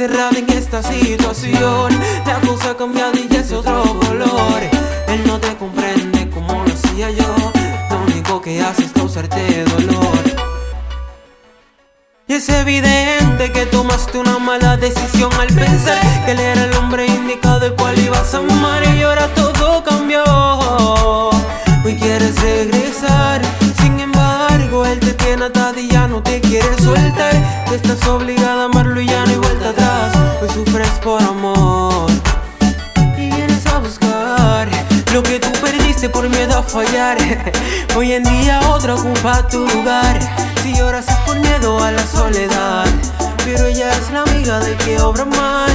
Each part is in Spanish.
encerrada en esta situación. La cosa ha cambiado y es otro color. Él no te comprende como lo hacía yo. Lo único que hace es causarte dolor. Y es evidente que tomaste una mala decisión al pensar que él era el hombre indicado el cual ibas a amar y ahora todo cambió. Hoy quieres regresar, sin embargo él te tiene atada y ya no te quiere soltar. Estás obligada a amarlo y ya no hay vuelta atrás. Hoy sufres por amor y vienes a buscar lo que tú perdiste por miedo a fallar. Hoy en día otra ocupa tu lugar. Si lloras es por miedo a la soledad. Pero ella es la amiga del que obra mal.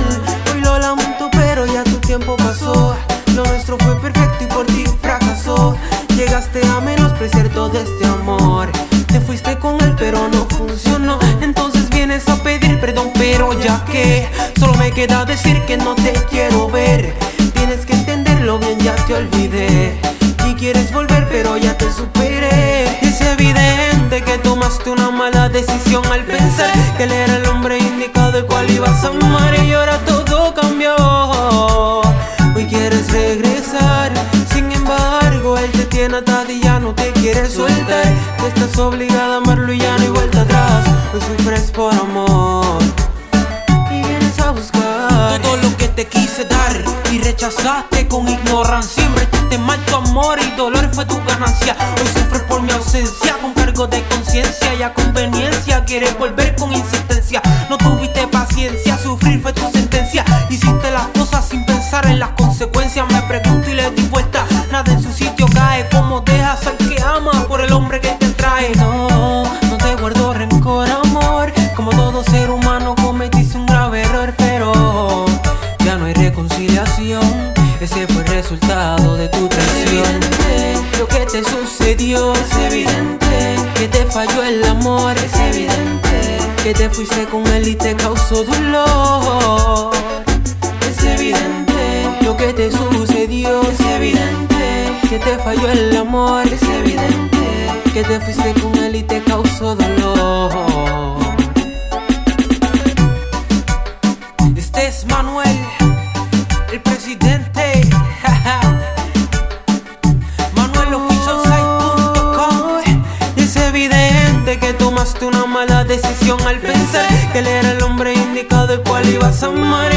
Hoy lo lamento, pero ya tu tiempo pasó. Lo nuestro fue perfecto y por ti fracasó. Llegaste a menospreciar todo este amor. Solo me queda decir que no te quiero ver. Tienes que entenderlo bien, ya te olvidé. Y quieres volver, pero ya te superé. Es evidente que tomaste una mala decisión al pensar que él era el hombre indicado el cual ibas a amar y ahora todo cambió. Hoy quieres regresar, sin embargo, él te tiene atada y ya no te quiere soltar. Tú estás obligada a amarlo y ya no hay vuelta atrás. Hoy sufres por amor Todo lo que te quise dar y rechazaste con ignorancia. Invertiste mal tu amor y dolor fue tu ganancia. Hoy sufres por mi ausencia con cargo de conciencia y a conveniencia. Quieres volver con insistencia. No tuviste paciencia, sufrir fue tu sentencia. Hiciste las cosas sin pensar en las consecuencias. Me pregunto y le di vuelta. Nada en su sitio Ese fue el resultado de tu traición. Lo que te sucedió es evidente. Que te falló el amor es evidente. Que te fuiste con él y te causó dolor. Es evidente. Lo que te sucedió es evidente. Que te falló el amor es evidente. Que te fuiste con él y te causó dolor. Tomaste una mala decisión al pensar que él era el hombre indicado el cual ibas a amar